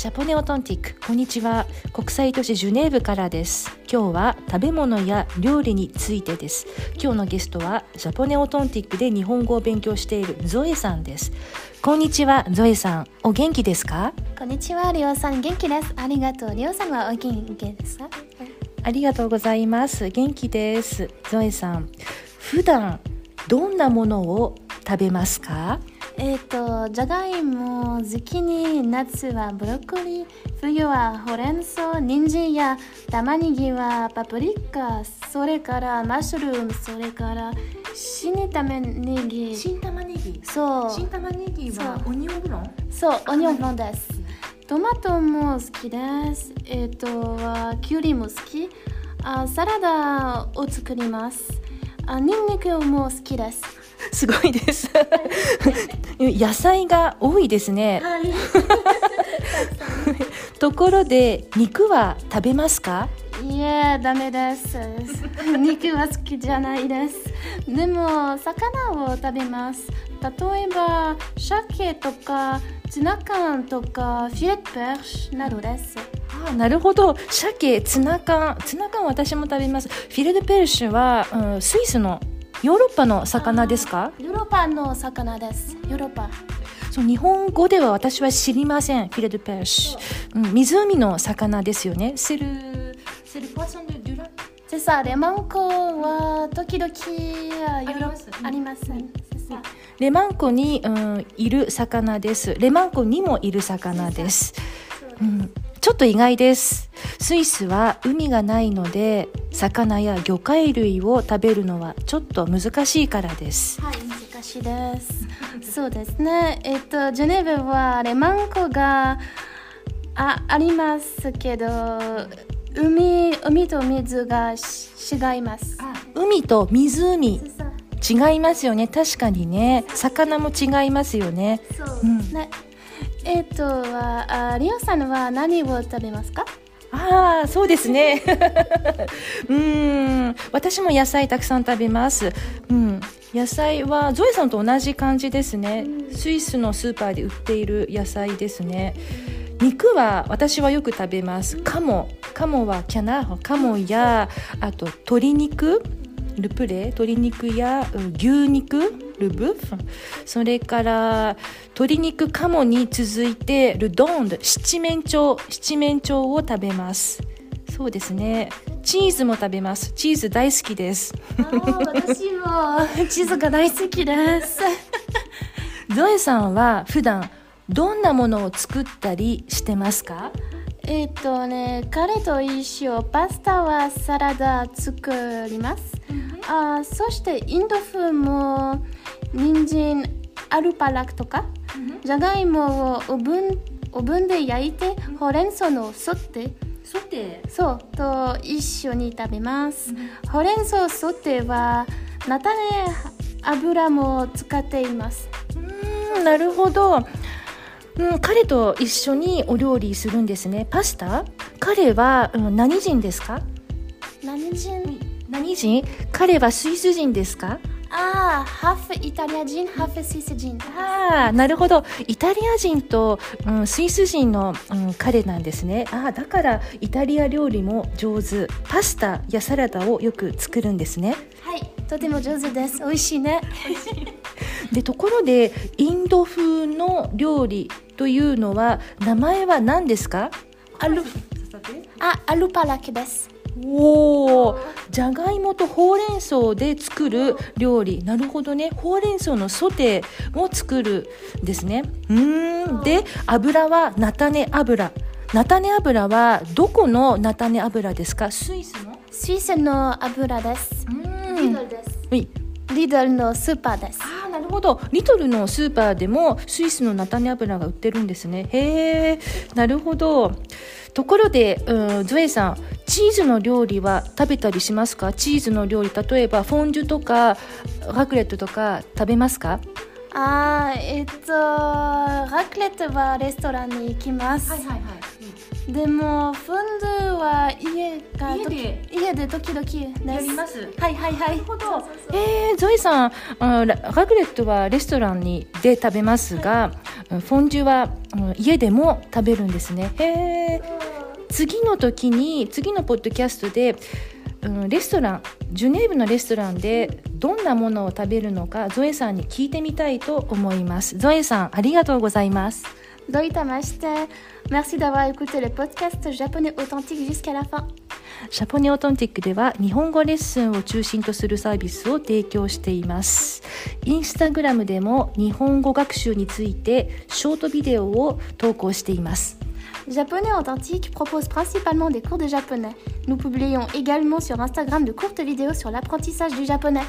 ジャポネオトンティック。こんにちは。国際都市ジュネーブからです。今日は食べ物や料理についてです。今日のゲストはジャポネオトンティックで日本語を勉強しているゾエさんです。こんにちはゾエさん。お元気ですか？こんにちはリオさん。元気です。ありがとう。リオさんはお元気ですか？ありがとうございます。元気です。ゾエさん普段どんなものを食べますか？えっ、ー、とじゃがいもズッキーニ夏はブロッコリー冬はほうれん草人参や玉ねぎはパプリカそれからマッシュルームそれから新玉ねぎ。新玉ねぎ？そう。新玉ねぎはオニオンブロンそうオニオンブロンです。トマトも好きです。えっ、ー、とキュウリも好き。あサラダを作ります。あニンニクも好きですすごいです。野菜が多いですね、はい、ところで肉は食べますか？いやダメです。肉は好きじゃないです。でも魚を食べます。例えば鮭とかツナ缶とかフィレットペーシなどです。あなるほど。鮭ツナ缶。ツナ缶私も食べます。フィレットペルシュは、うん、スイスのヨーロッパの魚ですか？ヨーロッパの魚です。ヨーロッパ。そう日本語では私は知りません。フィレドペッシュ、うん、湖の魚ですよね。セルセルポソンデデュラ？C'est ça。レマンコは時々ありますありますレマンコに、うん、いる魚です。レマンコにもいる魚です、うん、ちょっと意外ですスイスは海がないので魚や魚介類を食べるのはちょっと難しいからです。はい難しいですそうですね。えっとジュネーブはレマンコがあありますけど海海と水が違います。海と湖違いますよね。確かにね。魚も違いますよね。そう、うん、ねえっ、ー、とあリオさんは何を食べますか？ああそうですね。うん私も野菜たくさん食べます。うん野菜はゾエさんと同じ感じですね。スイスのスーパーで売っている野菜ですね。肉は私はよく食べます。カモカモはキャナーカモやあと鶏肉。ルプレ鶏肉や牛肉ルブそれから鶏肉カモに続いてルドンド七面鳥七面鳥を食べます。そうですね。チーズも食べます。チーズ大好きです。私も。チーズが大好きです。ゾエさんは普段どんなものを作ったりしてますか？えっ、とね彼と一緒パスタはサラダ作ります、あそしてインド風も人参アルパラクとか、じゃがいもをオーブンオーブンで焼いて、ほうれん草のソテソテそうと一緒に食べます、ほうれん草ソテは菜種油も使っています。うんなるほど。うん、彼と一緒にお料理するんですね。パスタ？彼は、うん、何人ですか？何人？何人？彼はスイス人ですか？ああ、ハーフイタリア人、ハーフスイス人。ああ、なるほど。イタリア人と、うん、スイス人の、うん、彼なんですね。ああ、だからイタリア料理も上手。パスタやサラダをよく作るんですね。はい、とても上手です。美味しいね。で、ところで、インド風の料理というのは、名前は何ですか？アル、あ、アルパラケです。おおじゃがいもとほうれん草で作る料理。なるほどね。ほうれん草のソテーを作るですね。うん。で油は菜種油。菜種油はどこの菜種油ですか？スイスの？スイスの油です。リドルです。リドルのスーパーですほどリトルのスーパーでもスイスの菜種油が売ってるんですね。へえなるほど。ところで、うん、ゾエさんチーズの料理は食べたりしますか？チーズの料理例えばフォンデュとかラクレットとか食べますか？あえっとラクレットはレストランに行きます、はいはいはい。うん、でもフォンデュは家が家で。家で時々やります。はいはいはい。なるほど。えー、ゾイさんララクレットはレストランにで食べますが、はい、フォンデュはうん家でも食べるんですね。へえ次の時に次のポッドキャストで、うん、レストランジュネーブのレストランでどんなものを食べるのかゾエさんに聞いてみたいと思います。ゾエさんありがとうございます どういたまして。Merci d'avoir écouté le podcast japonais authentique jusqu'à la fin. シャポネオトンティックでは日本語レッスンを中心とするサービスを提供しています。インスタグラムでも日本語学習についてショートビデオを投稿しています。 Japonais authentique propose principalement des cours de japonais. Nous publions également sur Instagram de courtes vidéos sur l'apprentissage du japonais.